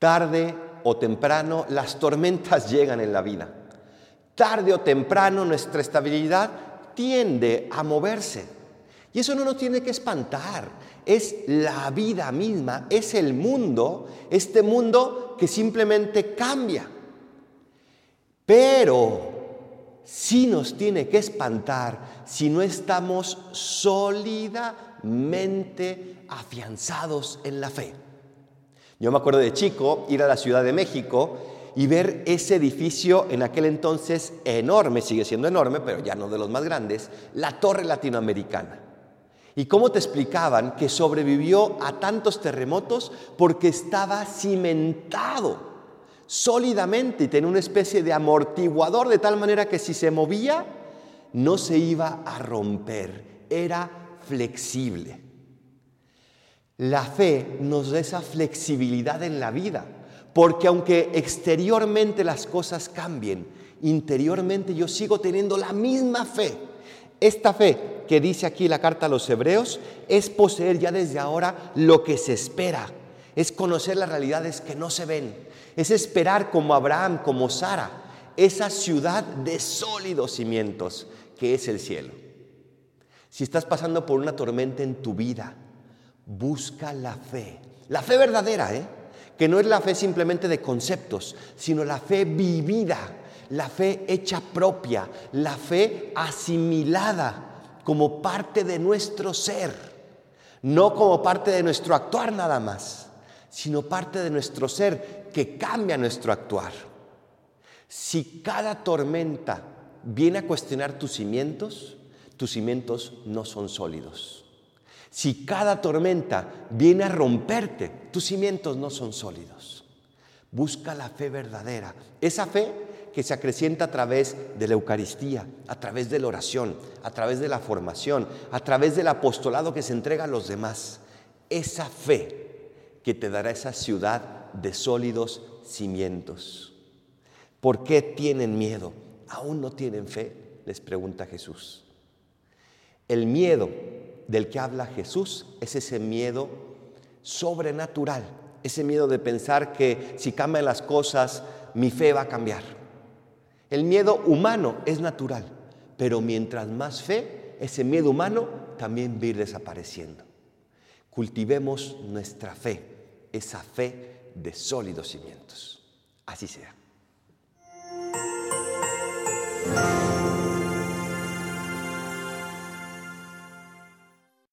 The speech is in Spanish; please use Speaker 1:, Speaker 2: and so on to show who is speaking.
Speaker 1: Tarde o temprano las tormentas llegan en la vida. Tarde o temprano nuestra estabilidad tiende a moverse. Y eso no nos tiene que espantar. Es la vida misma, es el mundo, este mundo que simplemente cambia. Pero sí nos tiene que espantar si no estamos sólidamente afianzados en la fe. Yo me acuerdo de chico ir a la Ciudad de México y ver ese edificio en aquel entonces enorme, sigue siendo enorme, pero ya no de los más grandes, la Torre Latinoamericana. ¿Y cómo te explicaban que sobrevivió a tantos terremotos? Porque estaba cimentado sólidamente y tenía una especie de amortiguador de tal manera que si se movía no se iba a romper, era flexible. La fe nos da esa flexibilidad en la vida, porque aunque exteriormente las cosas cambien, interiormente yo sigo teniendo la misma fe. Esta fe que dice aquí la carta a los hebreos es poseer ya desde ahora lo que se espera, es conocer las realidades que no se ven, es esperar como Abraham, como Sara, esa ciudad de sólidos cimientos que es el cielo. Si estás pasando por una tormenta en tu vida, busca la fe. La fe verdadera, ¿eh? Que no es la fe simplemente de conceptos, sino la fe vivida, la fe hecha propia, la fe asimilada como parte de nuestro ser, no como parte de nuestro actuar nada más, sino parte de nuestro ser que cambia nuestro actuar. Si cada tormenta viene a cuestionar tus cimientos, tus cimientos no son sólidos. Si cada tormenta viene a romperte, tus cimientos no son sólidos. Busca la fe verdadera, esa fe que se acrecienta a través de la Eucaristía, a través de la oración, a través de la formación, a través del apostolado que se entrega a los demás. Esa fe que te dará esa ciudad de sólidos cimientos. ¿Por qué tienen miedo? ¿Aún no tienen fe? Les pregunta Jesús. El miedo del que habla Jesús es ese miedo sobrenatural, ese miedo de pensar que si cambian las cosas, mi fe va a cambiar. El miedo humano es natural, pero mientras más fe, ese miedo humano también va a ir desapareciendo. Cultivemos nuestra fe, esa fe de sólidos cimientos. Así sea.